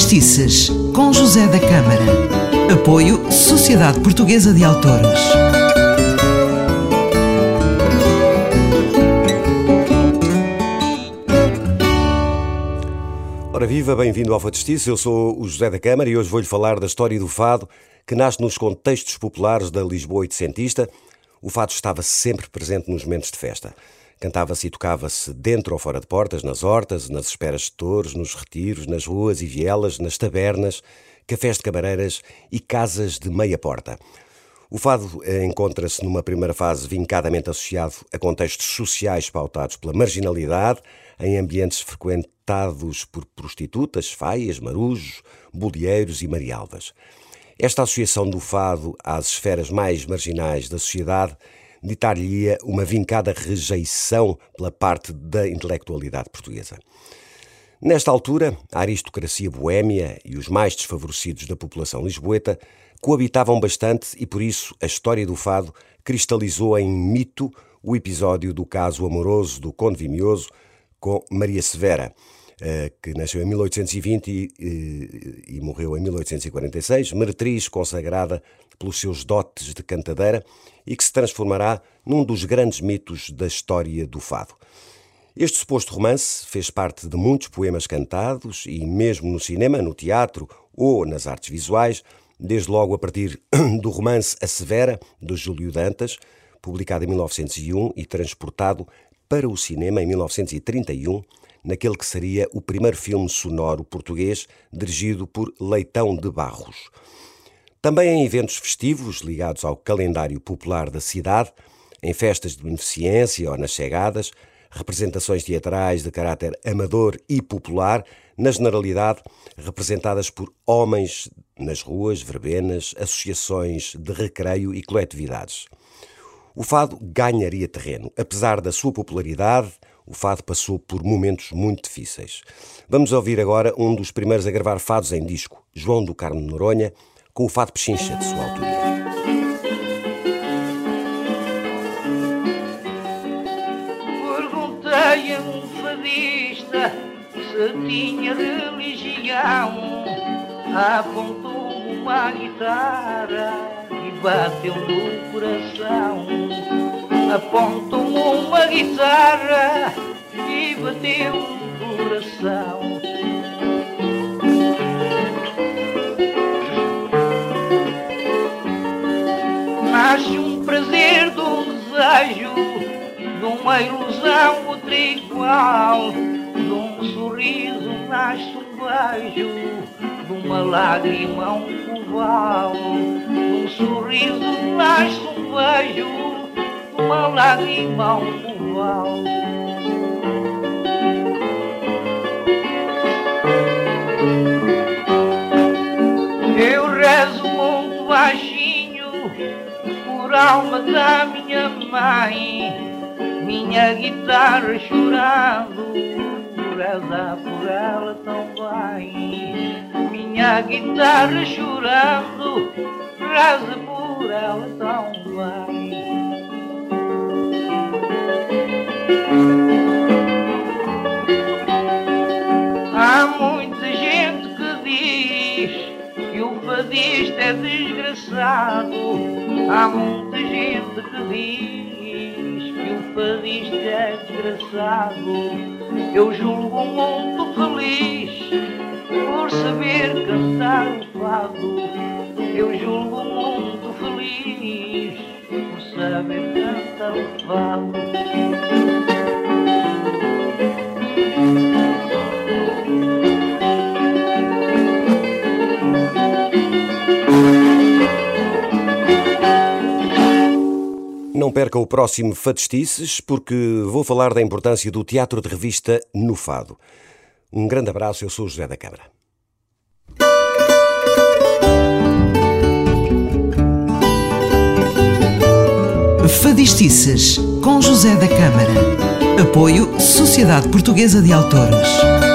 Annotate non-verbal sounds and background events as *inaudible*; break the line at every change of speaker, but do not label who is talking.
Fadistices, com José da Câmara. Apoio Sociedade Portuguesa de Autores.
Ora viva, bem-vindo ao Fadistices. Eu sou o José da Câmara e hoje vou-lhe falar da história do fado que nasce nos contextos populares da Lisboa oitocentista. O fado estava sempre presente nos momentos de festa. Cantava-se e tocava-se dentro ou fora de portas, nas hortas, nas esperas de touros, nos retiros, nas ruas e vielas, nas tabernas, cafés de camareiras e casas de meia porta. O fado eh, encontra-se numa primeira fase vincadamente associado a contextos sociais pautados pela marginalidade, em ambientes frequentados por prostitutas, faias, marujos, bolheiros e marialvas. Esta associação do fado às esferas mais marginais da sociedade ditar-lhe-ia uma vincada rejeição pela parte da intelectualidade portuguesa. Nesta altura, a aristocracia boêmia e os mais desfavorecidos da população lisboeta coabitavam bastante e por isso a história do fado cristalizou em mito o episódio do caso amoroso do Conde Vimioso com Maria Severa, que nasceu em 1820 e, e, e, morreu em 1846, meretriz consagrada pelos seus dotes de cantadeira e que se transformará num dos grandes mitos da história do fado. Este suposto romance fez parte de muitos poemas cantados e, mesmo no cinema, no teatro ou nas artes visuais, desde logo a partir *clears throat* do romance A Severa, de Júlio Dantas, publicado em 1901 e transportado para o cinema em 1931 naquele que seria o primeiro filme sonoro português dirigido por Leitão de Barros. Também em eventos festivos ligados ao calendário popular da cidade, em festas de beneficência ou nas chegadas, representações teatrais de caráter amador e popular, na generalidade representadas por homens nas ruas, verbenas, associações de recreio e coletividades. O fado ganharia terreno, apesar da sua popularidade, o fado passou por momentos muito difíceis. Vamos ouvir agora um dos primeiros a gravar fados em disco, João do Carmo Noronha, com o fado Pechincha de sua autoria.
Perguntei a um fadista se tinha religião, apontou uma guitarra e bateu no coração apontou-me uma guitarra e bateu o coração. Nasce um prazer de um desejo, de uma ilusão outra igual, de um sorriso nasce um beijo, de uma lágrima um coval, de um sorriso nasce um beijo uma lágrima ao povoal. Eu rezo muito baixinho por alma da minha mãe, minha guitarra chorando, reza por ela também. Minha guitarra chorando, reza por ela também. Há muita gente que diz que o fadista é desgraçado. Há muita gente que diz que o fadista é desgraçado. Eu julgo muito feliz por saber cantar o fado. Eu julgo feliz o fado.
Não perca o próximo Fadistices, porque vou falar da importância do teatro de revista no Fado. Um grande abraço, eu sou José da Câmara.
Fadistices, com José da Câmara. Apoio Sociedade Portuguesa de Autores.